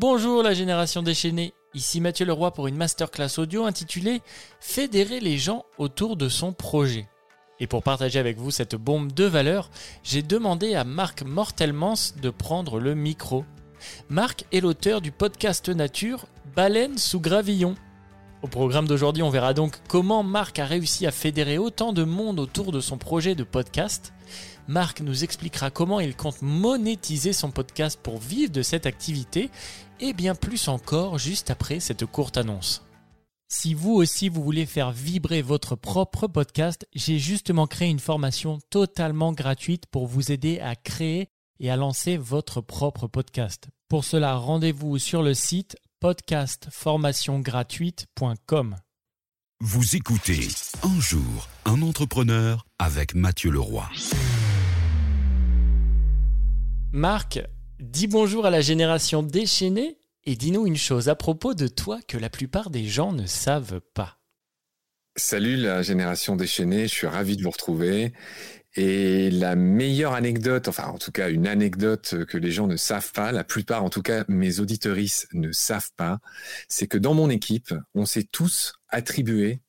Bonjour la génération déchaînée, ici Mathieu Leroy pour une masterclass audio intitulée Fédérer les gens autour de son projet. Et pour partager avec vous cette bombe de valeur, j'ai demandé à Marc Mortelmans de prendre le micro. Marc est l'auteur du podcast nature Baleine sous gravillon. Au programme d'aujourd'hui, on verra donc comment Marc a réussi à fédérer autant de monde autour de son projet de podcast. Marc nous expliquera comment il compte monétiser son podcast pour vivre de cette activité et bien plus encore juste après cette courte annonce. Si vous aussi vous voulez faire vibrer votre propre podcast, j'ai justement créé une formation totalement gratuite pour vous aider à créer et à lancer votre propre podcast. Pour cela, rendez-vous sur le site podcastformationgratuite.com. Vous écoutez Un jour, un entrepreneur avec Mathieu Leroy. Marc, dis bonjour à la génération déchaînée et dis-nous une chose à propos de toi que la plupart des gens ne savent pas. Salut la génération déchaînée, je suis ravi de vous retrouver. Et la meilleure anecdote, enfin en tout cas une anecdote que les gens ne savent pas, la plupart en tout cas mes auditorices ne savent pas, c'est que dans mon équipe, on s'est tous attribué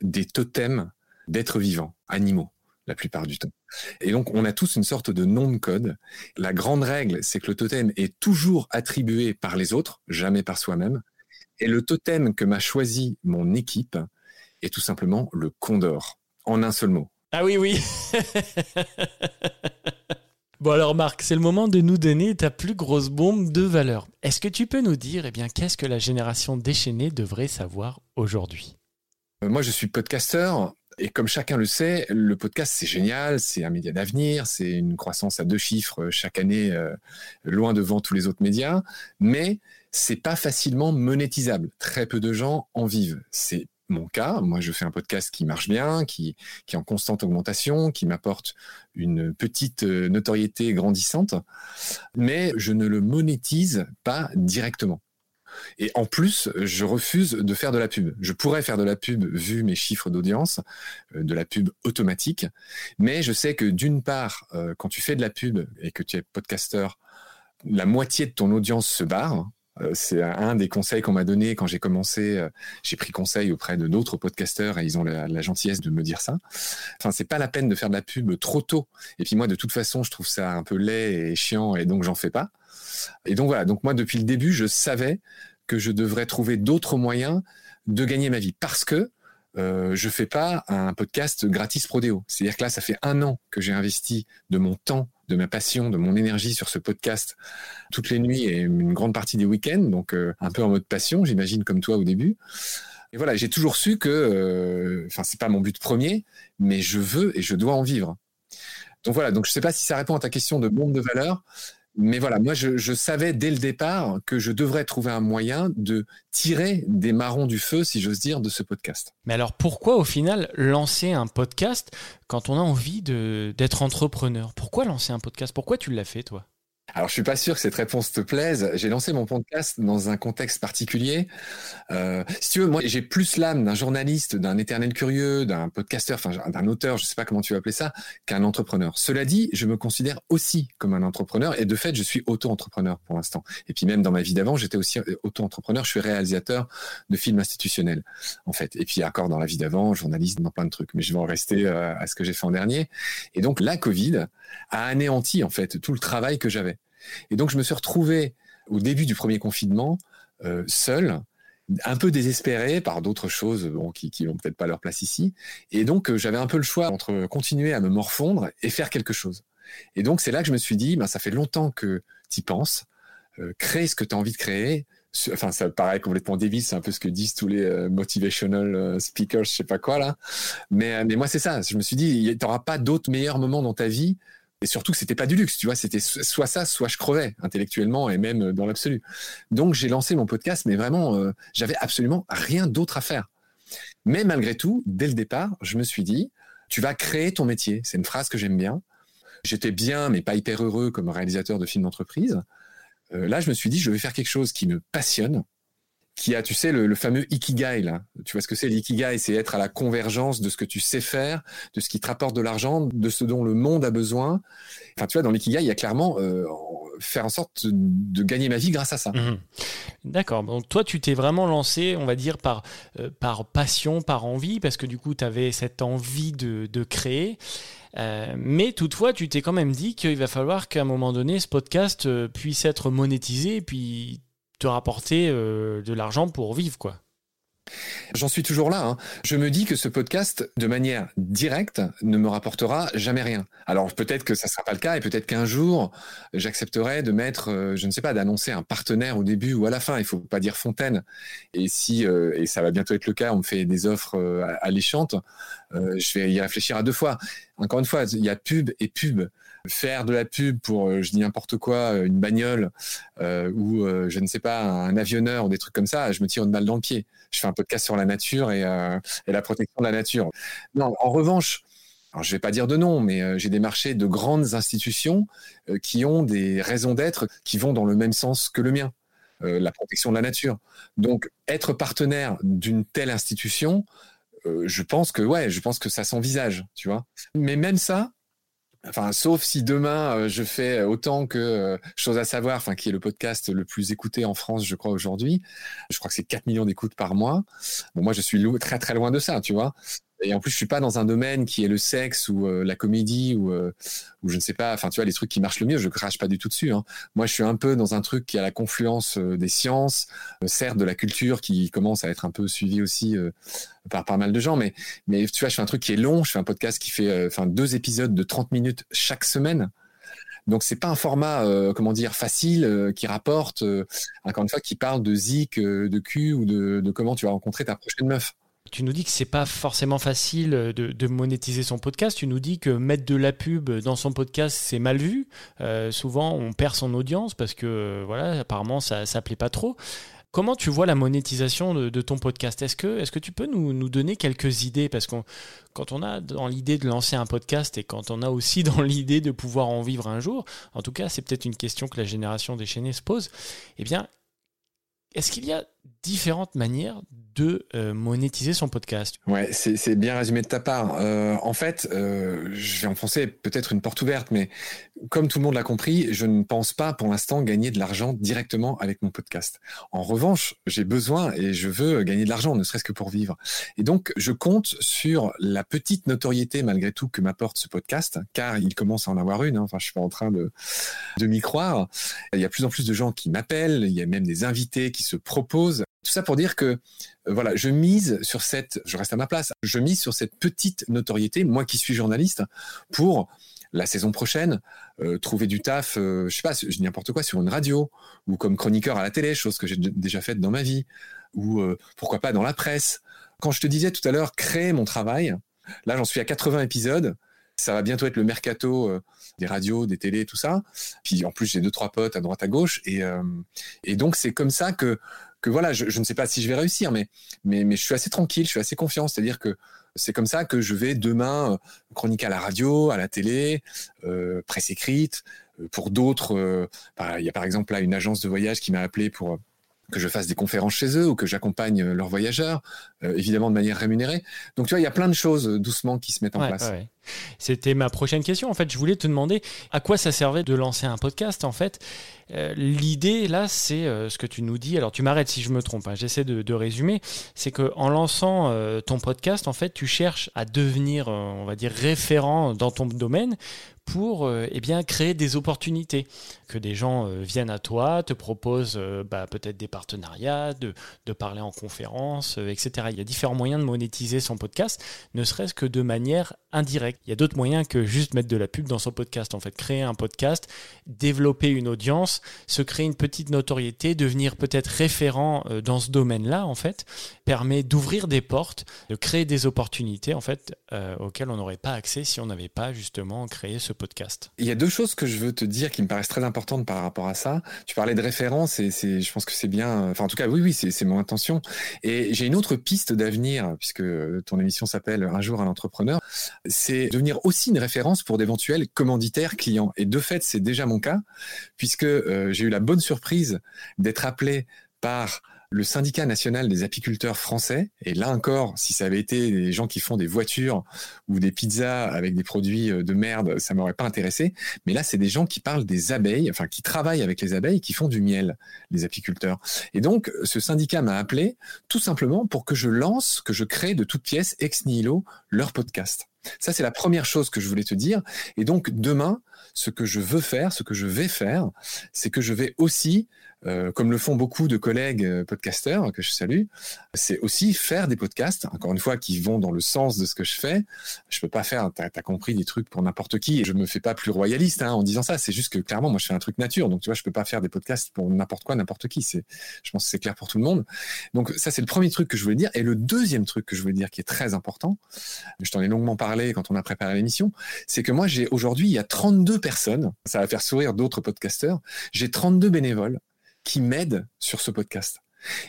des totems d'êtres vivants, animaux, la plupart du temps. Et donc on a tous une sorte de nom de code. La grande règle, c'est que le totem est toujours attribué par les autres, jamais par soi-même. Et le totem que m'a choisi mon équipe est tout simplement le condor, en un seul mot. Ah oui, oui. bon alors Marc, c'est le moment de nous donner ta plus grosse bombe de valeur. Est-ce que tu peux nous dire, eh bien, qu'est-ce que la génération déchaînée devrait savoir aujourd'hui? Euh, Moi, je suis podcasteur. Et comme chacun le sait, le podcast, c'est génial, c'est un média d'avenir, c'est une croissance à deux chiffres chaque année, euh, loin devant tous les autres médias, mais c'est pas facilement monétisable. Très peu de gens en vivent. C'est mon cas. Moi, je fais un podcast qui marche bien, qui, est en constante augmentation, qui m'apporte une petite euh, notoriété grandissante, mais je ne le monétise pas directement. Et en plus, je refuse de faire de la pub. Je pourrais faire de la pub vu mes chiffres d'audience, euh, de la pub automatique, mais je sais que d'une part, euh, quand tu fais de la pub et que tu es podcasteur, la moitié de ton audience se barre, c'est un des conseils qu'on m'a donné quand j'ai commencé. Euh, j'ai pris conseil auprès de d'autres podcasteurs et ils ont la, gentillesse de me dire ça. Enfin, c'est pas la peine de faire de la pub trop tôt. Et puis moi, de toute façon, je trouve ça un peu laid et chiant et donc j'en fais pas. Et donc voilà. Donc moi, depuis le début, je savais que je devrais trouver d'autres moyens de gagner ma vie parce que euh, je fais pas un podcast gratis prodéo. C'est-à-dire que là, ça fait un an que j'ai investi de mon temps de ma passion, de mon énergie sur ce podcast toutes les nuits et une grande partie des week-ends, donc euh, un peu en mode passion, j'imagine comme toi au début. Et voilà, j'ai toujours su que, euh, enfin, c'est pas mon but premier, mais je veux et je dois en vivre. Donc voilà, donc je sais pas si ça répond à ta question de bombe de valeur, mais voilà, moi, je, savais dès le départ que je devrais trouver un moyen de tirer des marrons du feu, si j'ose dire, de ce podcast. Mais alors, pourquoi au final lancer un podcast quand on a envie d'être entrepreneur? Pourquoi lancer un podcast? Pourquoi tu l'as fait, toi? Alors, je suis pas sûr que cette réponse te plaise. J'ai lancé mon podcast dans un contexte particulier. Euh, si tu veux, moi, j'ai plus l'âme d'un journaliste, d'un éternel curieux, d'un podcasteur, enfin, d'un auteur, je sais pas comment tu vas appeler ça, qu'un entrepreneur. Cela dit, je me considère aussi comme un entrepreneur et de fait, je suis auto-entrepreneur pour l'instant. Et puis même dans ma vie d'avant, j'étais aussi auto-entrepreneur. Je suis réalisateur de films institutionnels, en fait. Et puis encore dans la vie d'avant, journaliste dans plein de trucs. Mais je vais en rester euh, à ce que j'ai fait en dernier. Et donc, la Covid a anéanti, en fait, tout le travail que j'avais. Et donc je me suis retrouvé au début du premier confinement euh, seul, un peu désespéré par d'autres choses qui n'ont peut-être pas leur place ici. Et donc euh, j'avais un peu le choix entre continuer à me morfondre et faire quelque chose. Et donc c'est là que je me suis dit, ben, ça fait longtemps que tu y penses, euh, crée ce que tu as envie de créer. Enfin, ça paraît complètement débile, c'est un peu ce que disent tous les motivational speakers, je sais pas quoi là. Mais, mais moi, c'est ça. Je me suis dit, tu n'auras pas d'autres meilleurs moments dans ta vie et surtout que c'était pas du luxe, tu vois, c'était soit ça, soit je crevais intellectuellement et même dans l'absolu. Donc j'ai lancé mon podcast, mais vraiment, euh, j'avais absolument rien d'autre à faire. Mais malgré tout, dès le départ, je me suis dit, tu vas créer ton métier. C'est une phrase que j'aime bien. J'étais bien, mais pas hyper heureux comme réalisateur de films d'entreprise. Euh, là, je me suis dit, je vais faire quelque chose qui me passionne, qui a, tu sais, le, fameux ikigai là. Tu vois ce que c'est l'ikigai? C'est être à la convergence de ce que tu sais faire, de ce qui te rapporte de l'argent, de ce dont le monde a besoin. Enfin, tu vois, dans l'ikigai, il y a clairement, euh, faire en sorte de gagner ma vie grâce à ça. Mhm. D'accord. Donc toi, tu t'es vraiment lancé, on va dire, par, euh, par passion, par envie, parce que du coup, tu avais cette envie de, de créer. Euh, mais toutefois, tu t'es quand même dit qu'il va falloir qu'à un moment donné, ce podcast puisse être monétisé puis te rapporter de l'argent pour vivre, quoi. J'en suis toujours là. Hein. Je me dis que ce podcast, de manière directe, ne me rapportera jamais rien. Alors peut-être que ça ne sera pas le cas et peut-être qu'un jour, j'accepterai de mettre, euh, je ne sais pas, d'annoncer un partenaire au début ou à la fin. Il faut pas dire Fontaine. Et si, euh, et ça va bientôt être le cas, on me fait des offres euh, alléchantes, je vais y réfléchir à deux fois. Encore une fois, il y a pub et pub faire de la pub pour, euh, je dis n'importe quoi, euh, une bagnole euh, ou je ne sais pas, un avionneur ou des trucs comme ça, je me tire une balle dans le pied. Je fais un podcast sur la nature et, la protection de la nature. Non, en revanche, je vais pas dire de nom, mais j'ai démarché de grandes institutions qui ont des raisons d'être qui vont dans le même sens que le mien, la protection de la nature. Donc être partenaire d'une telle institution, je pense que ouais, je pense que ça s'envisage, tu vois. Mais même ça, Enfin, sauf si demain euh, je fais autant que euh, Chose à savoir, enfin qui est le podcast le plus écouté en France, je crois aujourd'hui. Je crois que c'est 4 millions d'écoutes par mois. Bon, moi je suis très très loin de ça, tu vois. Et en plus, je suis pas dans un domaine qui est le sexe ou euh, la comédie ou, euh, ou je ne sais pas. Enfin, tu vois, les trucs qui marchent le mieux, je crache pas du tout dessus. Hein. Moi, je suis un peu dans un truc qui a la confluence euh, des sciences, certes de la culture qui commence à être un peu suivi aussi par pas mal de gens. Mais, mais tu vois, je fais un truc qui est long. Je fais un podcast qui fait enfin deux épisodes de 30 minutes chaque semaine. Donc c'est pas un format comment dire facile qui rapporte encore une fois qui parle de zik, de cul ou de, de comment tu vas rencontrer ta prochaine meuf tu nous dis que c'est pas forcément facile de, monétiser son podcast. Tu nous dis que mettre de la pub dans son podcast, c'est mal vu. Euh, souvent, on perd son audience parce que, voilà, apparemment, ça, ça plaît pas trop. Comment tu vois la monétisation de, ton podcast? Est-ce que, est que tu peux nous, nous, donner quelques idées? Parce que quand on a dans l'idée de lancer un podcast et quand on a aussi dans l'idée de pouvoir en vivre un jour, en tout cas, c'est peut-être une question que la génération déchaînée se pose, eh bien, est-ce qu'il y a différentes manières de euh, monétiser son podcast. Ouais, c'est bien résumé de ta part. Euh, en fait, euh, je vais enfoncer peut-être une porte ouverte, mais comme tout le monde l'a compris, je ne pense pas pour l'instant gagner de l'argent directement avec mon podcast. En revanche, j'ai besoin et je veux gagner de l'argent, ne serait-ce que pour vivre. Et donc, je compte sur la petite notoriété malgré tout que m'apporte ce podcast, car il commence à en avoir une. Hein. Enfin, je suis pas en train de, de m'y croire. Il y a plus en plus de gens qui m'appellent, il y a même des invités qui se proposent. Tout ça pour dire que euh, voilà, je mise sur cette, je reste à ma place, je mise sur cette petite notoriété, moi qui suis journaliste, pour la saison prochaine euh, trouver du taf, euh, je sais pas, n'importe quoi sur une radio ou comme chroniqueur à la télé, chose que j'ai déjà faite dans ma vie, ou pourquoi pas dans la presse. Quand je te disais tout à l'heure créer mon travail, là j'en suis à 80 épisodes. Ça va bientôt être le mercato des radios, des télés, tout ça. Puis en plus, j'ai deux trois potes à droite à gauche, et, et donc c'est comme ça que que voilà, je, ne sais pas si je vais réussir, mais, je suis assez tranquille, je suis assez confiant. C'est-à-dire que c'est comme ça que je vais demain euh, chroniquer à la radio, à la télé, euh, presse écrite. Euh, pour d'autres, bah, il y a par exemple là une agence de voyage qui m'a appelé pour que je fasse des conférences chez eux ou que j'accompagne leurs voyageurs, évidemment de manière rémunérée. Donc tu vois, il y a plein de choses doucement qui se mettent en place. C'était ma prochaine question. En fait, je voulais te demander à quoi ça servait de lancer un podcast. En fait, euh, l'idée là, c'est euh, ce que tu nous dis. Alors, tu m'arrêtes si je me trompe. Hein. J'essaie de, résumer. C'est que en lançant euh, ton podcast, en fait, tu cherches à devenir, on va dire, référent dans ton domaine pour eh bien créer des opportunités, que des gens viennent à toi, te proposent bah, peut-être des partenariats, de, de, parler en conférence, etc. Il y a différents moyens de monétiser son podcast, ne serait-ce que de manière indirecte. Il y a d'autres moyens que juste mettre de la pub dans son podcast. En fait, créer un podcast, développer une audience, se créer une petite notoriété, devenir peut-être référent euh, dans ce domaine-là, en fait, permet d'ouvrir des portes, de créer des opportunités, en fait, euh, auxquelles on n'aurait pas accès si on n'avait pas justement créé ce podcast. Il y a deux choses que je veux te dire qui me paraissent très importantes par rapport à ça. Tu parlais de référence et c'est, je pense que c'est bien. Enfin, en tout cas, oui, oui, c'est mon intention. Et j'ai une autre piste d'avenir puisque ton émission s'appelle Un jour un entrepreneur. C'est devenir aussi une référence pour d'éventuels commanditaires clients. Et de fait, c'est déjà mon cas, puisque euh, j'ai eu la bonne surprise d'être appelé par le syndicat national des apiculteurs français, et là encore, si ça avait été des gens qui font des voitures ou des pizzas avec des produits euh, de merde, ça m'aurait pas intéressé. Mais là, c'est des gens qui parlent des abeilles, enfin qui travaillent avec les abeilles, qui font du miel, les apiculteurs. Et donc, ce syndicat m'a appelé tout simplement pour que je lance, que je crée de toutes pièces ex nihilo leur podcast. Ça, c'est la première chose que je voulais te dire. Et donc, demain, ce que je veux faire, ce que je vais faire, c'est que je vais aussi euh, comme le font beaucoup de collègues euh, podcasteurs que je salue, c'est aussi faire des podcasts, encore une fois, qui vont dans le sens de ce que je fais. Je peux pas faire, t'as as compris, des trucs pour n'importe qui. Et je me fais pas plus royaliste hein, en disant ça. C'est juste que clairement, moi, je fais un truc nature. Donc, tu vois, je peux pas faire des podcasts pour n'importe quoi, n'importe qui. C'est, je pense que c'est clair pour tout le monde. Donc, ça, c'est le premier truc que je voulais dire. Et le deuxième truc que je voulais dire qui est très important, je t'en ai longuement parlé quand on a préparé l'émission, c'est que moi, j'ai aujourd'hui, il y a 32 personnes. Ça va faire sourire d'autres podcasteurs. J'ai 32 bénévoles qui m'aident sur ce podcast.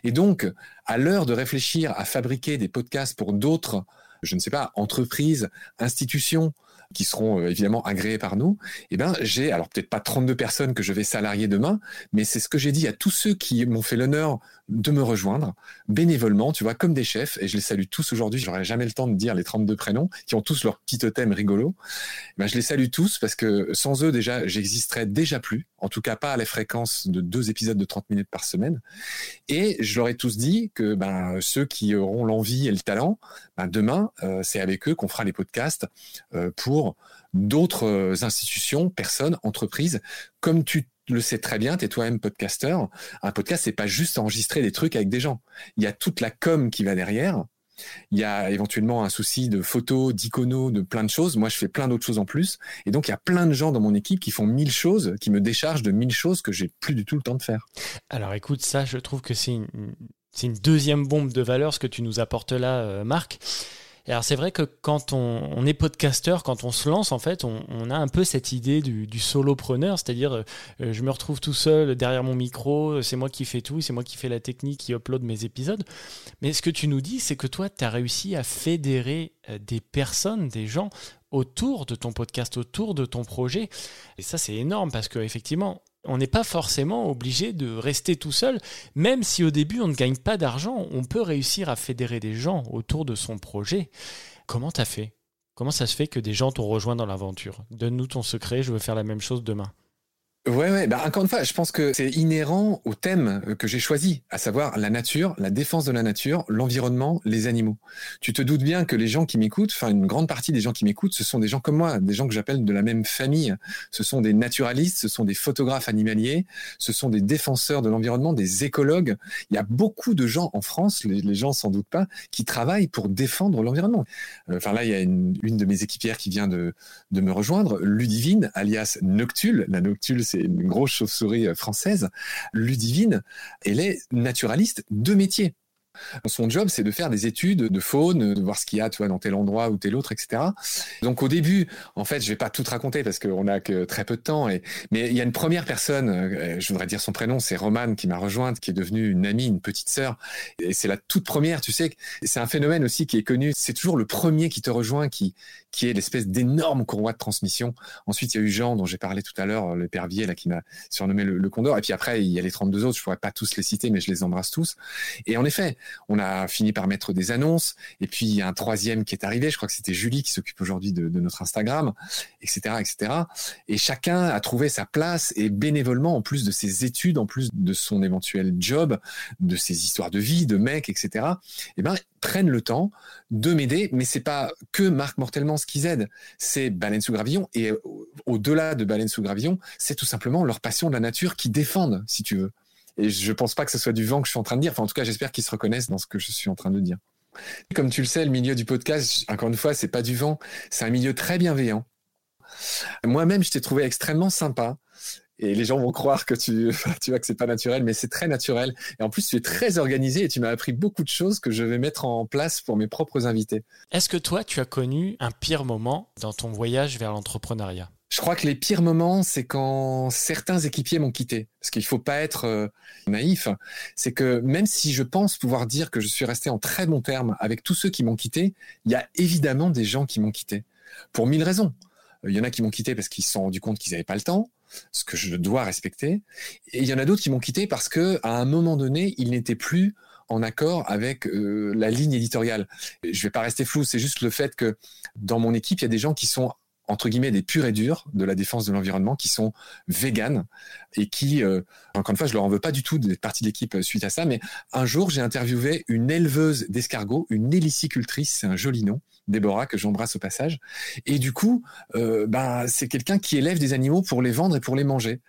Et donc, à l'heure de réfléchir à fabriquer des podcasts pour d'autres, je ne sais pas, entreprises, institutions, qui seront euh, évidemment agréés par nous, eh ben j'ai alors peut-être pas 32 personnes que je vais salarier demain, mais c'est ce que j'ai dit à tous ceux qui m'ont fait l'honneur de me rejoindre bénévolement, tu vois, comme des chefs, et je les salue tous aujourd'hui. Je n'aurai jamais le temps de dire les 32 prénoms qui ont tous leur petit totem rigolo. Eh ben, je les salue tous parce que sans eux déjà, j'existerais déjà plus, en tout cas pas à la fréquence de deux épisodes de 30 minutes par semaine. Et je leur ai tous dit que ben ceux qui auront l'envie et le talent, ben, demain c'est avec eux qu'on fera les podcasts euh, pour d'autres euh, institutions, personnes, entreprises. Comme tu le sais très bien, tu es toi-même podcasteur. Un podcast, c'est pas juste enregistrer des trucs avec des gens. Il y a toute la com qui va derrière. Il y a éventuellement un souci de photos, d'iconos, de plein de choses. Moi, je fais plein d'autres choses en plus. Et donc, il y a plein de gens dans mon équipe qui font mille choses, qui me déchargent de mille choses que j'ai plus du tout le temps de faire. Alors, écoute, ça, je trouve que c'est une, deuxième bombe de valeur, ce que tu nous apportes là, euh, Marc alors c'est vrai que quand on, est podcasteur, quand on se lance, en fait, on, a un peu cette idée du, solopreneur, c'est-à-dire euh, je me retrouve tout seul derrière mon micro, c'est moi qui fais tout, c'est moi qui fais la technique, qui upload mes épisodes. Mais ce que tu nous dis, c'est que toi, tu as réussi à fédérer euh, des personnes, des gens autour de ton podcast, autour de ton projet. Et ça, c'est énorme parce qu'effectivement, on n'est pas forcément obligé de rester tout seul, même si au début on ne gagne pas d'argent, on peut réussir à fédérer des gens autour de son projet. Comment t'as fait? Comment ça se fait que des gens t'ont rejoint dans l'aventure? Donne-nous ton secret, je veux faire la même chose demain. Ouais, ouais. Bah, encore une fois, je pense que c'est inhérent au thème que j'ai choisi, à savoir la nature, la défense de la nature, l'environnement, les animaux. Tu te doutes bien que les gens qui m'écoutent, enfin une grande partie des gens qui m'écoutent, ce sont des gens comme moi, des gens que j'appelle de la même famille. Ce sont des naturalistes, ce sont des photographes animaliers, ce sont des défenseurs de l'environnement, des écologues. Il y a beaucoup de gens en France, les, gens sans doute pas, qui travaillent pour défendre l'environnement. Euh, enfin là, il y a une, une, de mes équipières qui vient de, de me rejoindre, Ludivine, alias Noctule. La Noctule, c'est une grosse chauve-souris euh, française, Ludivine, elle est naturaliste de métier. Son job, c'est de faire des études de faune, de voir ce qu'il y a, tu vois, dans tel endroit ou tel autre, etc. Donc au début, en fait, je vais pas tout raconter parce qu'on a que très peu de temps. Mais il y a une première personne, euh, je voudrais dire son prénom, c'est Romane qui m'a rejointe, qui est devenue une amie, une petite sœur. Et c'est la toute première. Tu sais, c'est un phénomène aussi qui est connu. C'est toujours le premier qui te rejoint, qui est l'espèce d'énorme courroie de transmission. Ensuite, il y a eu Jean, dont j'ai parlé tout à l'heure, le l'épervier là, qui m'a surnommé le, le Condor. Et puis après, il y a les 32 autres. Je pourrais pas tous les citer, mais je les embrasse tous. Et en effet, on a fini par mettre des annonces. Et puis, il y a un troisième qui est arrivé. Je crois que c'était Julie qui s'occupe aujourd'hui de, notre Instagram, etc., etc. Et chacun a trouvé sa place et bénévolement, en plus de ses études, en plus de son éventuel job, de ses histoires de vie, de mecs, etc. Eh ben, prennent le temps de m'aider, mais c'est pas que Marc Mortellement ce qu'ils aident, c'est Baleine sous Gravillon et au-delà de Baleine sous Gravillon, c'est tout simplement leur passion de la nature qui défendent, si tu veux. Et je pense pas que ce soit du vent que je suis en train de dire. Enfin, en tout cas, j'espère qu'ils se reconnaissent dans ce que je suis en train de dire. Comme tu le sais, le milieu du podcast, encore une fois, c'est pas du vent. C'est un milieu très bienveillant. Moi-même, je t'ai trouvé extrêmement sympa. Et les gens vont croire que tu, tu vois que c'est pas naturel, mais c'est très naturel. Et en plus, tu es très organisé et tu m'as appris beaucoup de choses que je vais mettre en place pour mes propres invités. Est-ce que toi, tu as connu un pire moment dans ton voyage vers l'entrepreneuriat? Je crois que les pires moments, c'est quand certains équipiers m'ont quitté. Parce qu'il faut pas être euh, naïf. C'est que même si je pense pouvoir dire que je suis resté en très bon terme avec tous ceux qui m'ont quitté, il y a évidemment des gens qui m'ont quitté. Pour mille raisons. Il y en a qui m'ont quitté parce qu'ils se sont rendus compte qu'ils n'avaient pas le temps. ce que je dois respecter. Et il y en a d'autres qui m'ont quitté parce que à un moment donné, ils n'étaient plus en accord avec euh, la ligne éditoriale. Je vais pas rester flou, c'est juste le fait que dans mon équipe, il y a des gens qui sont entre guillemets des purs et durs de la défense de l'environnement qui sont véganes et qui, euh, encore une fois, je leur en veux pas du tout d'être partie de l'équipe suite à ça, mais un jour j'ai interviewé une éleveuse d'escargots, une hélicicultrice, c'est un joli nom, Déborah que j'embrasse au passage, et du coup, euh, bah, c'est quelqu'un qui élève des animaux pour les vendre et pour les manger.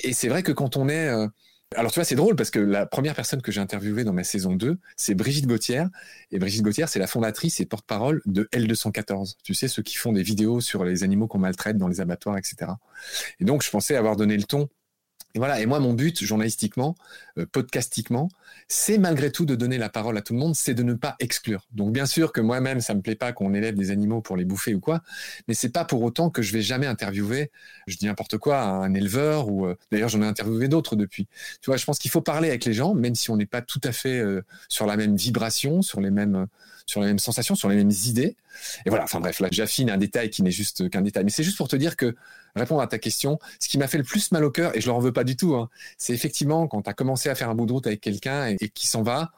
Et c'est vrai que quand on est alors tu vois, c'est drôle parce que la première personne que j'ai interviewée dans ma saison 2, c'est Brigitte Gauthier. Et Brigitte Gauthier, c'est la fondatrice et porte-parole de L214. Tu sais, ceux qui font des vidéos sur les animaux qu'on maltraite dans les abattoirs, etc. Et donc, je pensais avoir donné le ton et voilà. Et moi, mon but, journalistiquement, euh, podcastiquement, c'est malgré tout de donner la parole à tout le monde, c'est de ne pas exclure. Donc, bien sûr que moi-même, ça me plaît pas qu'on élève des animaux pour les bouffer ou quoi, mais c'est pas pour autant que je vais jamais interviewer, je dis n'importe quoi, un éleveur ou, euh, d'ailleurs, j'en ai interviewé d'autres depuis. Tu vois, je pense qu'il faut parler avec les gens, même si on n'est pas tout à fait euh, sur la même vibration, sur les mêmes, sur les mêmes sensations, sur les mêmes idées. Et voilà. Enfin bref, là, j'affine un détail qui n'est juste qu'un détail. Mais c'est juste pour te dire que répondre à ta question, ce qui m'a fait le plus mal au cœur, et je leur en veux pas du tout, hein, c'est effectivement quand tu as commencé à faire un bout de route avec quelqu'un et, qui s'en va,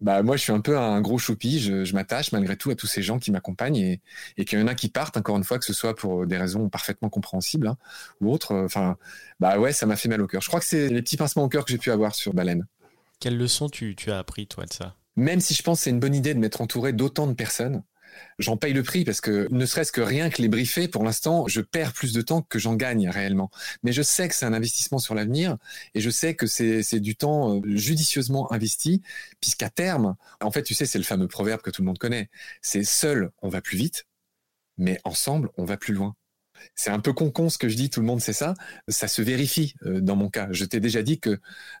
bah moi je suis un peu un gros choupi, je, m'attache malgré tout à tous ces gens qui m'accompagnent et, et qu'il y en a qui partent, encore une fois, que ce soit pour des raisons parfaitement compréhensibles hein, ou autres. Enfin, bah ouais, ça m'a fait mal au cœur. Je crois que c'est les petits pincements au cœur que j'ai pu avoir sur Baleine. Quelle leçon tu, tu as appris, toi, de ça? Même si je pense que c'est une bonne idée de m'être entouré d'autant de personnes, j'en paye le prix parce que ne serait-ce que rien que les briefer, pour l'instant, je perds plus de temps que j'en gagne réellement. Mais je sais que c'est un investissement sur l'avenir et je sais que c'est du temps euh, judicieusement investi puisqu'à terme, en fait, tu sais, c'est le fameux proverbe que tout le monde connaît. C'est seul, on va plus vite, mais ensemble, on va plus loin. C'est un peu con-con ce que je dis, tout le monde sait ça. Ça se vérifie euh, dans mon cas. Je t'ai déjà dit que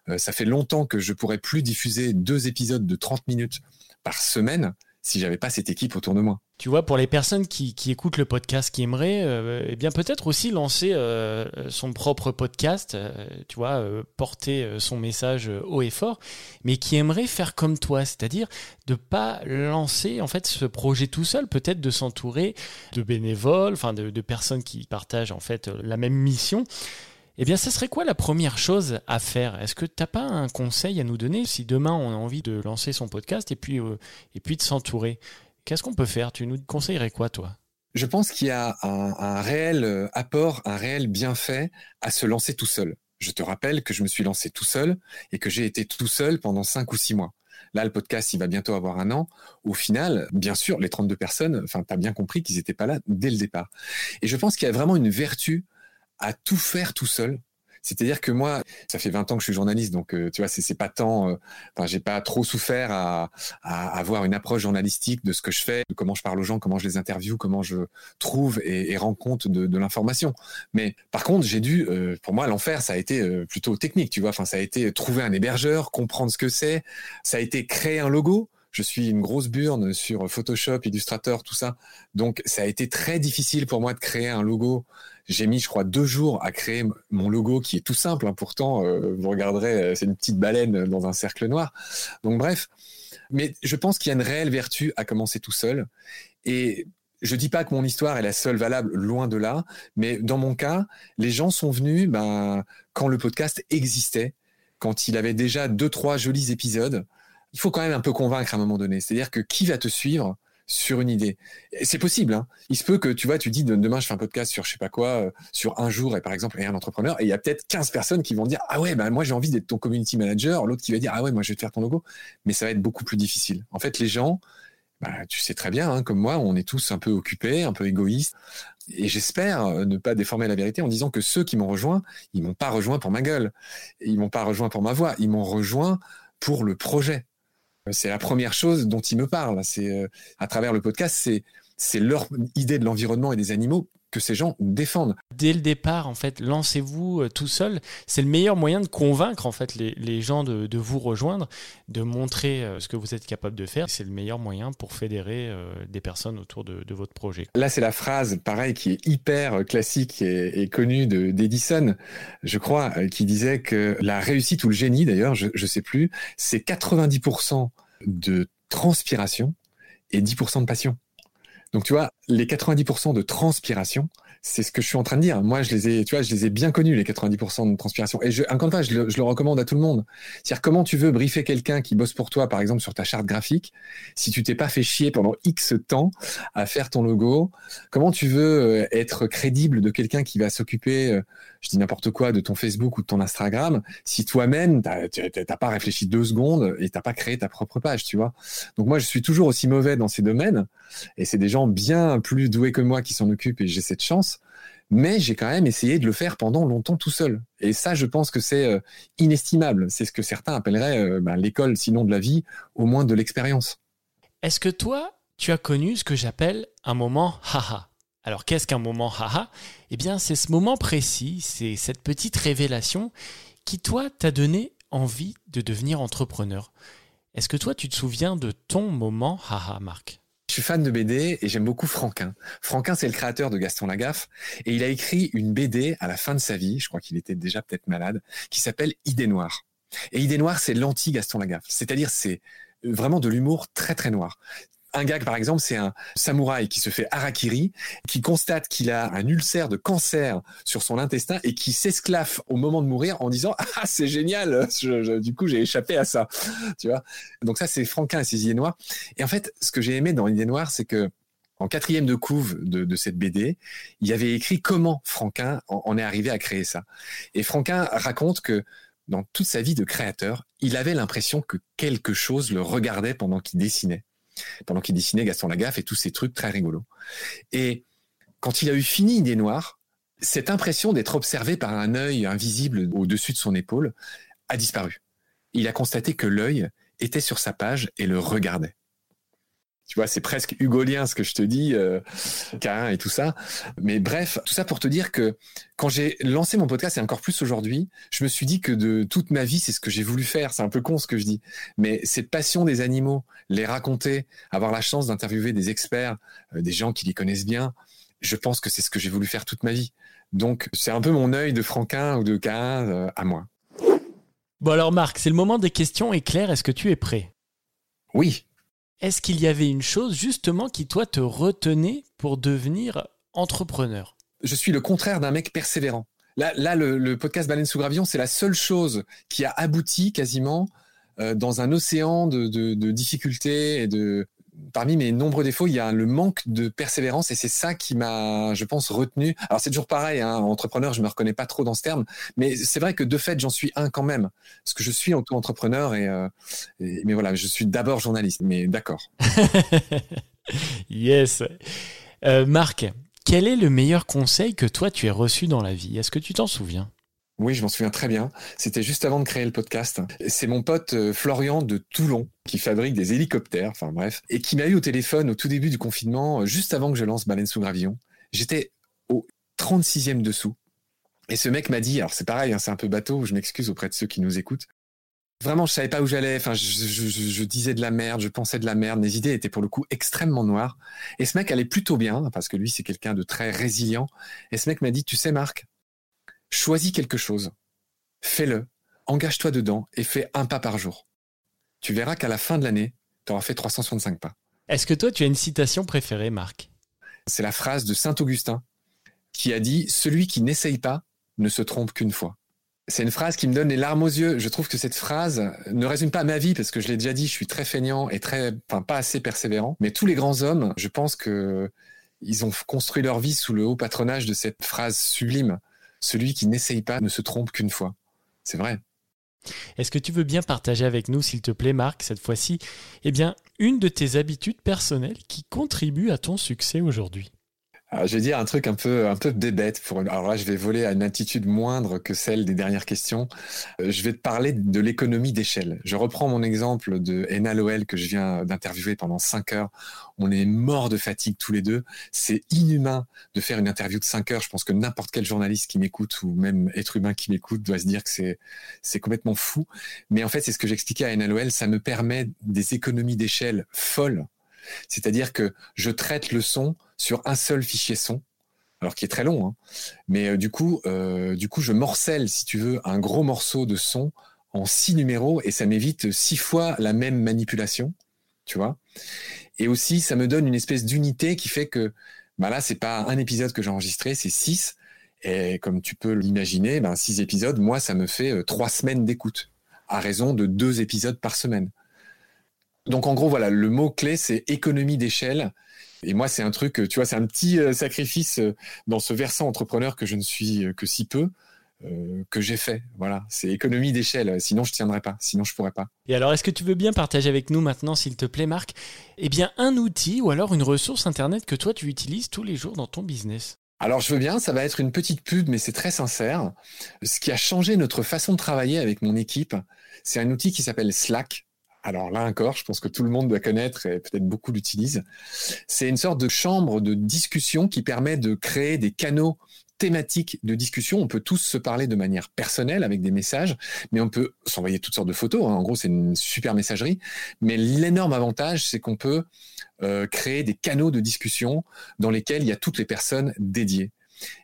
euh, ça fait longtemps que je pourrais plus diffuser deux épisodes de 30 minutes par semaine si j'avais pas cette équipe autour de moi. Tu vois, pour les personnes qui, écoutent le podcast, qui aimeraient, euh, eh bien peut-être aussi lancer euh, son propre podcast, euh, tu vois, porter son message haut et fort, mais qui aimeraient faire comme toi, c'est-à-dire de pas lancer en fait ce projet tout seul, peut-être de s'entourer de bénévoles, enfin de, de personnes qui partagent en fait la même mission. Eh bien, ce serait quoi la première chose à faire? Est-ce que tu n'as pas un conseil à nous donner si demain on a envie de lancer son podcast et puis, euh, et puis de s'entourer? Qu'est-ce qu'on peut faire? Tu nous conseillerais quoi, toi? Je pense qu'il y a un, réel euh, apport, un réel bienfait à se lancer tout seul. Je te rappelle que je me suis lancé tout seul et que j'ai été tout seul pendant cinq ou six mois. Là, le podcast, il va bientôt avoir un an. Au final, bien sûr, les 32 personnes, enfin, tu as bien compris qu'ils n'étaient pas là dès le départ. Et je pense qu'il y a vraiment une vertu à tout faire tout seul. C'est-à-dire que moi, ça fait 20 ans que je suis journaliste, donc euh, tu vois, c'est pas tant. Euh, enfin, j'ai pas trop souffert à, avoir une approche journalistique de ce que je fais, de comment je parle aux gens, comment je les interviewe, comment je trouve et, rends compte de, l'information. Mais par contre, j'ai dû, euh, pour moi, l'enfer, ça a été plutôt technique, tu vois. Enfin, ça a été trouver un hébergeur, comprendre ce que c'est. Ça a été créer un logo je suis une grosse burne sur Photoshop, Illustrator, tout ça. Donc, ça a été très difficile pour moi de créer un logo. J'ai mis, je crois, deux jours à créer mon logo, qui est tout simple. Hein. Pourtant, euh, vous regarderez, euh, c'est une petite baleine dans un cercle noir. Donc, bref. Mais je pense qu'il y a une réelle vertu à commencer tout seul. Et je dis pas que mon histoire est la seule valable, loin de là. Mais dans mon cas, les gens sont venus ben, quand le podcast existait, quand il avait déjà deux, trois jolis épisodes il faut quand même un peu convaincre à un moment donné. C'est-à-dire que qui va te suivre sur une idée C'est possible. Hein. Il se peut que tu vois, tu dis demain je fais un podcast sur je sais pas quoi, euh, sur un jour et par exemple et un entrepreneur et il y a peut-être 15 personnes qui vont dire ah ouais bah moi j'ai envie d'être ton community manager, l'autre qui va dire ah ouais moi je vais te faire ton logo, mais ça va être beaucoup plus difficile. En fait les gens bah, tu sais très bien, hein, comme moi, on est tous un peu occupés, un peu égoïstes. Et j'espère euh, ne pas déformer la vérité en disant que ceux qui m'ont rejoint, ils m'ont pas rejoint pour ma gueule, ils m'ont pas rejoint pour ma voix, ils m'ont rejoint pour le projet. C'est la première chose dont ils me parlent. C'est euh, à travers le podcast, c'est c'est leur idée de l'environnement et des animaux que ces gens défendent. Dès le départ, en fait, lancez-vous euh, tout seul. C'est le meilleur moyen de convaincre en fait les, gens de, vous rejoindre, de montrer euh, ce que vous êtes capable de faire. C'est le meilleur moyen pour fédérer des personnes autour de, votre projet. Là, c'est la phrase, pareil, qui est hyper classique et, et connue d'Edison, je crois, qui disait que la réussite ou le génie, d'ailleurs, je ne sais plus, c'est 90% de transpiration et 10% de passion. Donc tu vois, les 90% de transpiration, c'est ce que je suis en train de dire. Moi, je les ai, tu vois, je les ai bien connus, les 90% de transpiration. Et je, encore une je le, je le recommande à tout le monde. C'est-à-dire, comment tu veux briefer quelqu'un qui bosse pour toi, par exemple, sur ta charte graphique, si tu t'es pas fait chier pendant X temps à faire ton logo? Comment tu veux euh, être crédible de quelqu'un qui va s'occuper, euh, je dis n'importe quoi, de ton Facebook ou de ton Instagram, si toi-même, t'as pas réfléchi deux secondes et t'as pas créé ta propre page, tu vois? Donc moi, je suis toujours aussi mauvais dans ces domaines. Et c'est des gens bien plus doués que moi qui s'en occupent et j'ai cette chance. Mais j'ai quand même essayé de le faire pendant longtemps tout seul. Et ça, je pense que c'est euh, inestimable. C'est ce que certains appelleraient euh, ben, l'école, sinon de la vie, au moins de l'expérience. Est-ce que toi, tu as connu ce que j'appelle un moment haha? Alors qu'est-ce qu'un moment haha? Eh bien, c'est ce moment précis, c'est cette petite révélation qui, toi, t'a donné envie de devenir entrepreneur. Est-ce que toi, tu te souviens de ton moment haha, Marc? Je suis fan de BD et j'aime beaucoup Franquin. Franquin, c'est le créateur de Gaston Lagaffe et il a écrit une BD à la fin de sa vie, je crois qu'il était déjà peut-être malade, qui s'appelle Idée noire. Et Idée noire, c'est l'anti-Gaston Lagaffe. C'est-à-dire, c'est vraiment de l'humour très très noir. Un gag, par exemple, c'est un samouraï qui se fait harakiri, qui constate qu'il a un ulcère de cancer sur son intestin et qui s'esclaffe au moment de mourir en disant ah c'est génial, du coup j'ai échappé à ça, tu vois? Donc ça c'est Franquin et ses idées noires. Et en fait, ce que j'ai aimé dans l'idée noire, c'est que en quatrième de couve de, cette BD, il y avait écrit comment Franquin en est arrivé à créer ça. Et Franquin raconte que dans toute sa vie de créateur, il avait l'impression que quelque chose le regardait pendant qu'il dessinait pendant qu'il dessinait Gaston Lagaffe et tous ces trucs très rigolos. Et quand il a eu fini Idée Noire, cette impression d'être observé par un œil invisible au-dessus de son épaule a disparu. Il a constaté que l'œil était sur sa page et le regardait. Tu vois, c'est presque hugolien ce que je te dis, euh, et tout ça. Mais bref, tout ça pour te dire que quand j'ai lancé mon podcast et encore plus aujourd'hui, je me suis dit que de toute ma vie, c'est ce que j'ai voulu faire. C'est un peu con ce que je dis, mais cette passion des animaux, les raconter, avoir la chance d'interviewer des experts, euh, des gens qui les connaissent bien, je pense que c'est ce que j'ai voulu faire toute ma vie. Donc, c'est un peu mon œil de Franquin ou de Cain euh, à moi. Bon alors Marc, c'est le moment des questions éclairs. Est-ce que tu es prêt? Oui, est-ce qu'il y avait une chose justement qui toi te retenait pour devenir entrepreneur? Je suis le contraire d'un mec persévérant. Là, là le, podcast Baleine sous gravillon, c'est la seule chose qui a abouti quasiment euh, dans un océan de difficultés et de, parmi mes nombreux défauts, il y a le manque de persévérance et c'est ça qui m'a, je pense, retenu. Alors c'est toujours pareil, hein, entrepreneur, je me reconnais pas trop dans ce terme, mais c'est vrai que de fait, j'en suis un quand même, parce que je suis auto-entrepreneur et, euh, mais voilà, je suis d'abord journaliste, mais d'accord. yes. Euh, Marc, quel est le meilleur conseil que toi tu aies reçu dans la vie? Est-ce que tu t'en souviens? Oui, je m'en souviens très bien. C'était juste avant de créer le podcast. C'est mon pote euh, Florian de Toulon qui fabrique des hélicoptères, enfin bref, et qui m'a eu au téléphone au tout début du confinement, euh, juste avant que je lance Baleine sous gravillon. J'étais au 36e dessous. Et ce mec m'a dit, alors c'est pareil, hein, c'est un peu bateau, je m'excuse auprès de ceux qui nous écoutent. Vraiment, je savais pas où j'allais. Enfin, je, je, disais de la merde, je pensais de la merde. Mes idées étaient pour le coup extrêmement noires. Et ce mec allait plutôt bien parce que lui, c'est quelqu'un de très résilient. Et ce mec m'a dit, tu sais, Marc, Choisis quelque chose, fais-le, engage-toi dedans et fais un pas par jour. Tu verras qu'à la fin de l'année, tu auras fait 365 pas. Est-ce que toi, tu as une citation préférée, Marc? C'est la phrase de Saint Augustin qui a dit ⁇ Celui qui n'essaye pas ne se trompe qu'une fois ⁇ c'est une phrase qui me donne les larmes aux yeux. Je trouve que cette phrase ne résume pas ma vie parce que je l'ai déjà dit, je suis très feignant et très, enfin, pas assez persévérant. Mais tous les grands hommes, je pense que ils ont construit leur vie sous le haut patronage de cette phrase sublime. Celui qui n'essaye pas ne se trompe qu'une fois. C'est vrai. Est-ce que tu veux bien partager avec nous, s'il te plaît, Marc, cette fois-ci, eh bien, une de tes habitudes personnelles qui contribue à ton succès aujourd'hui? Je vais dire un truc un peu un peu bébête pour alors là je vais voler à une attitude moindre que celle des dernières questions. Euh, je vais te parler de l'économie d'échelle. Je reprends mon exemple de Ena que je viens d'interviewer pendant cinq heures. On est mort de fatigue tous les deux. C'est inhumain de faire une interview de cinq heures. Je pense que n'importe quel journaliste qui m'écoute ou même être humain qui m'écoute doit se dire que c'est c'est complètement fou. Mais en fait, c'est ce que j'expliquais à Ena Ça me permet des économies d'échelle folles. C'est-à-dire que je traite le son sur un seul fichier son, alors qui est très long, hein. mais euh, du coup, euh, du coup, je morcelle, si tu veux, un gros morceau de son en six numéros et ça m'évite six fois la même manipulation, tu vois. Et aussi, ça me donne une espèce d'unité qui fait que Bah là, c'est pas un épisode que j'ai enregistré, c'est six. Et comme tu peux l'imaginer, ben, six épisodes, moi, ça me fait euh, trois semaines d'écoute, à raison de deux épisodes par semaine. Donc en gros, voilà, le mot clé, c'est économie d'échelle. Et moi, c'est un truc, tu vois, c'est un petit euh, sacrifice euh, dans ce versant entrepreneur que je ne suis que si peu. que j'ai fait. Voilà, c'est économie d'échelle. Sinon, je tiendrais pas. Sinon, je pourrais pas. Et alors, est-ce que tu veux bien partager avec nous maintenant, s'il te plaît, Marc, eh bien, un outil ou alors une ressource internet que toi tu utilises tous les jours dans ton business? Alors je veux bien, ça va être une petite pub, mais c'est très sincère. Ce qui a changé notre façon de travailler avec mon équipe, c'est un outil qui s'appelle Slack. Alors là encore, je pense que tout le monde doit connaître et peut-être beaucoup l'utilisent. C'est une sorte de chambre de discussion qui permet de créer des canaux thématique de discussion. On peut tous se parler de manière personnelle avec des messages, mais on peut s'envoyer toutes sortes de photos. Hein. En gros, c'est une super messagerie. Mais l'énorme avantage, c'est qu'on peut euh, créer des canaux de discussion dans lesquels il y a toutes les personnes dédiées.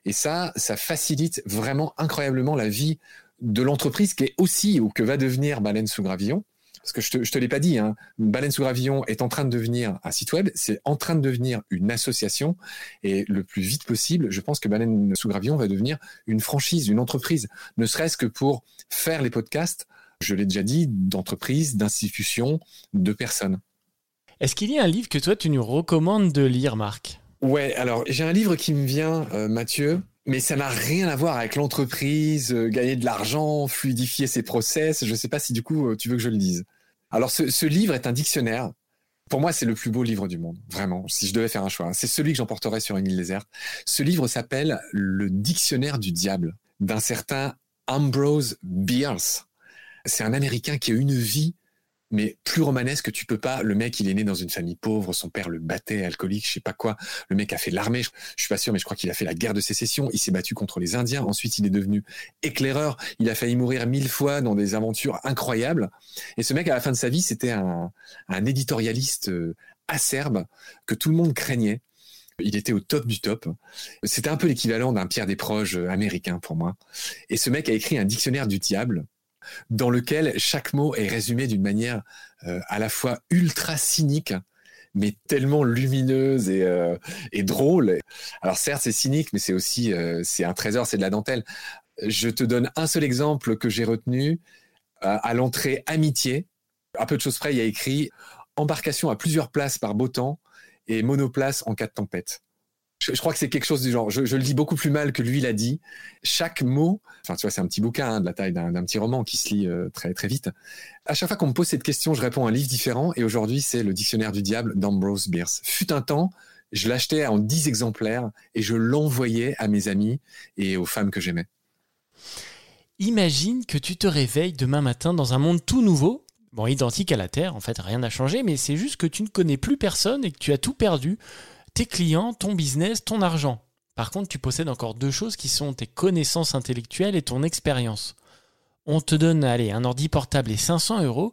Et ça, ça facilite vraiment incroyablement la vie de l'entreprise qui est aussi ou que va devenir Baleine sous Gravillon parce que je te, te l'ai pas dit, hein, Baleine sous Gravillon est en train de devenir un site web, c'est en train de devenir une association, et le plus vite possible, je pense que Baleine sous Gravillon va devenir une franchise, une entreprise, ne serait-ce que pour faire les podcasts, je l'ai déjà dit, d'entreprises, d'institutions, de personnes. Est-ce qu'il y a un livre que toi tu nous recommandes de lire, Marc? Ouais, alors j'ai un livre qui me vient, euh, Mathieu, mais ça n'a rien à voir avec l'entreprise, euh, gagner de l'argent, fluidifier ses process. Je ne sais pas si du coup euh, tu veux que je le dise. Alors ce, livre est un dictionnaire. Pour moi, c'est le plus beau livre du monde, vraiment. Si je devais faire un choix, c'est celui que j'emporterais sur une île déserte. Ce livre s'appelle Le Dictionnaire du diable d'un certain Ambrose Bierce. C'est un Américain qui a une vie mais plus romanesque que tu peux pas. Le mec, il est né dans une famille pauvre, son père le battait, alcoolique, je sais pas quoi. Le mec a fait l'armée, je, suis pas sûr, mais je crois qu'il a fait la guerre de sécession. Il s'est battu contre les Indiens. Ensuite, il est devenu éclaireur. Il a failli mourir mille fois dans des aventures incroyables. Et ce mec, à la fin de sa vie, c'était un, éditorialiste euh, acerbe que tout le monde craignait. Il était au top du top. C'était un peu l'équivalent d'un Pierre Desproges américain pour moi. Et ce mec a écrit un dictionnaire du diable dans lequel chaque mot est résumé d'une manière euh, à la fois ultra cynique, mais tellement lumineuse et, euh, drôle. Alors certes, c'est cynique, mais c'est aussi euh, c'est un trésor, c'est de la dentelle. Je te donne un seul exemple que j'ai retenu à l'entrée amitié. À peu de choses près, il y a écrit embarcation à plusieurs places par beau temps et monoplace en cas de tempête je, crois que c'est quelque chose du genre. Je, le dis beaucoup plus mal que lui l'a dit. Chaque mot, enfin, tu vois, c'est un petit bouquin hein, de la taille d'un petit roman qui se lit euh, très très vite. À chaque fois qu'on me pose cette question, je réponds à un livre différent. Et aujourd'hui, c'est le Dictionnaire du diable d'Ambrose Bierce. Fut un temps, je l'achetais en 10 exemplaires et je l'envoyais à mes amis et aux femmes que j'aimais. Imagine que tu te réveilles demain matin dans un monde tout nouveau, bon, identique à la Terre, en fait, rien n'a changé, mais c'est juste que tu ne connais plus personne et que tu as tout perdu tes clients, ton business, ton argent. Par contre, tu possèdes encore deux choses qui sont tes connaissances intellectuelles et ton expérience. On te donne, allez, un ordi portable et 500 euros.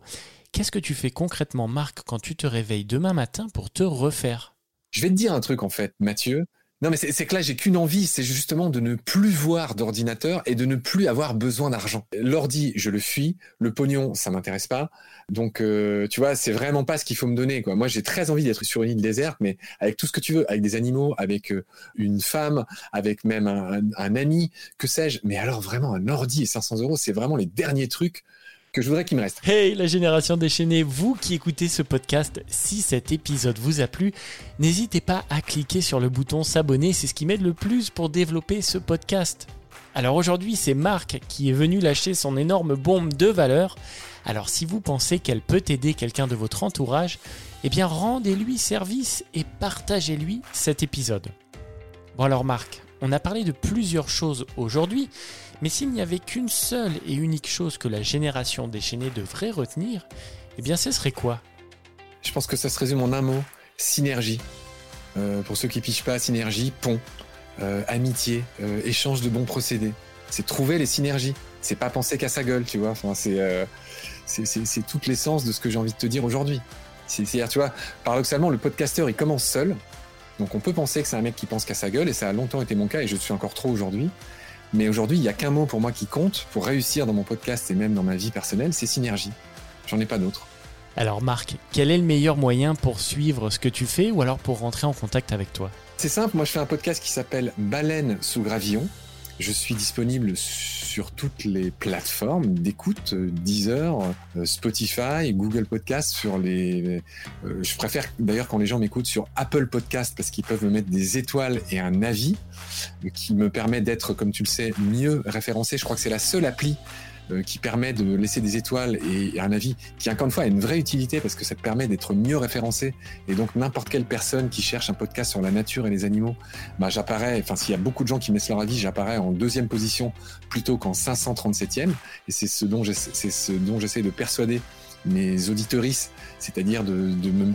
Qu'est-ce que tu fais concrètement, Marc, quand tu te réveilles demain matin pour te refaire? Je vais te dire un truc, en fait, Mathieu. Non, mais c'est que là, j'ai qu'une envie, c'est justement de ne plus voir d'ordinateur et de ne plus avoir besoin d'argent. L'ordi, je le fuis. Le pognon, ça m'intéresse pas. Donc, euh, tu vois, c'est vraiment pas ce qu'il faut me donner. Moi, j'ai très envie d'être sur une île déserte, mais avec tout ce que tu veux, avec des animaux, avec euh, une femme, avec même un, un ami, que sais-je. Mais alors, vraiment, un ordi et 500 euros, c'est vraiment les derniers trucs que je voudrais qu'il me reste. Hey la génération déchaînée, vous qui écoutez ce podcast, si cet épisode vous a plu, n'hésitez pas à cliquer sur le bouton s'abonner, c'est ce qui m'aide le plus pour développer ce podcast. Alors aujourd'hui, c'est Marc qui est venu lâcher son énorme bombe de valeur. Alors si vous pensez qu'elle peut aider quelqu'un de votre entourage, eh bien rendez-lui service et partagez-lui cet épisode. Bon alors Marc, on a parlé de plusieurs choses aujourd'hui, mais s'il n'y avait qu'une seule et unique chose que la génération déchaînée devrait retenir, eh bien ce serait quoi? Je pense que ça se résume en un mot, synergie. Euh, pour ceux qui pichent pas, synergie, pont, euh, amitié, euh, échange de bons procédés. C'est trouver les synergies. C'est pas penser qu'à sa gueule, tu vois. C'est, c'est, toute l'essence de ce que j'ai envie de te dire aujourd'hui. C'est-à-dire, tu vois, paradoxalement, le podcasteur, il commence seul. Donc on peut penser que c'est un mec qui pense qu'à sa gueule, et ça a longtemps été mon cas, et je suis encore trop aujourd'hui. Mais aujourd'hui, il n'y a qu'un mot pour moi qui compte pour réussir dans mon podcast et même dans ma vie personnelle, c'est synergie. J'en ai pas d'autre. Alors Marc, quel est le meilleur moyen pour suivre ce que tu fais ou alors pour rentrer en contact avec toi? C'est simple, moi je fais un podcast qui s'appelle Baleine sous gravillon. Je suis disponible sur toutes les plateformes d'écoute, euh, Deezer, euh, Spotify, Google Podcast, sur les. Euh, je préfère d'ailleurs quand les gens m'écoutent sur Apple Podcast parce qu'ils peuvent me mettre des étoiles et un avis qui me permet d'être, comme tu le sais, mieux référencé. Je crois que c'est la seule appli qui permet de laisser des étoiles et un avis qui encore une fois a une vraie utilité parce que ça te permet d'être mieux référencé et donc n'importe quelle personne qui cherche un podcast sur la nature et les animaux, bah j'apparais, enfin s'il y a beaucoup de gens qui mettent leur avis, j'apparais en deuxième position plutôt qu'en 537e et c'est ce dont j'essaie de persuader mes auditorices, c'est-à-dire de, de me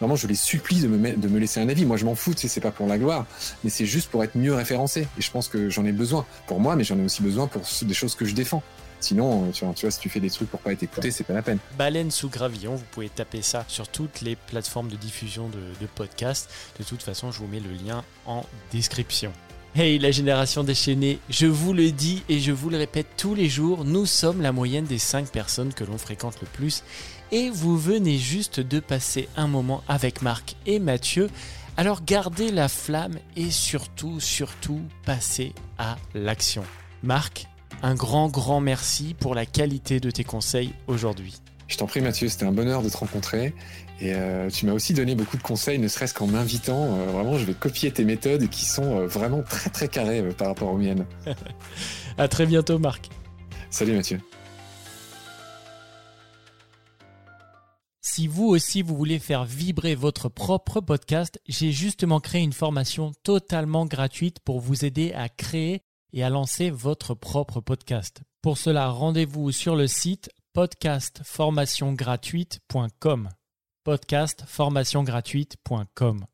Vraiment, je les supplie de me, me laisser un avis. Moi, je m'en fous, c'est pas pour la gloire, mais c'est juste pour être mieux référencé. Et je pense que j'en ai besoin pour moi, mais j'en ai aussi besoin pour des choses que je défends. Sinon, euh, tu vois, si tu fais des trucs pour pas être écouté, c'est pas la peine. Baleine sous gravillon, vous pouvez taper ça sur toutes les plateformes de diffusion de, de podcasts. De toute façon, je vous mets le lien en description. Hey la génération déchaînée, je vous le dis et je vous le répète tous les jours, nous sommes la moyenne des 5 personnes que l'on fréquente le plus et vous venez juste de passer un moment avec Marc et Mathieu. Alors gardez la flamme et surtout, surtout, passez à l'action. Marc, un grand, grand merci pour la qualité de tes conseils aujourd'hui. Je t'en prie Mathieu, c'était un bonheur de te rencontrer. Et euh, tu m'as aussi donné beaucoup de conseils, ne serait-ce qu'en m'invitant. Euh, vraiment, je vais copier tes méthodes qui sont euh, vraiment très très carrées par rapport aux miennes. à très bientôt Marc. Salut Mathieu. Si vous aussi vous voulez faire vibrer votre propre podcast, j'ai justement créé une formation totalement gratuite pour vous aider à créer et à lancer votre propre podcast. Pour cela, rendez-vous sur le site podcastformationgratuite.com. Podcastformationgratuite.com.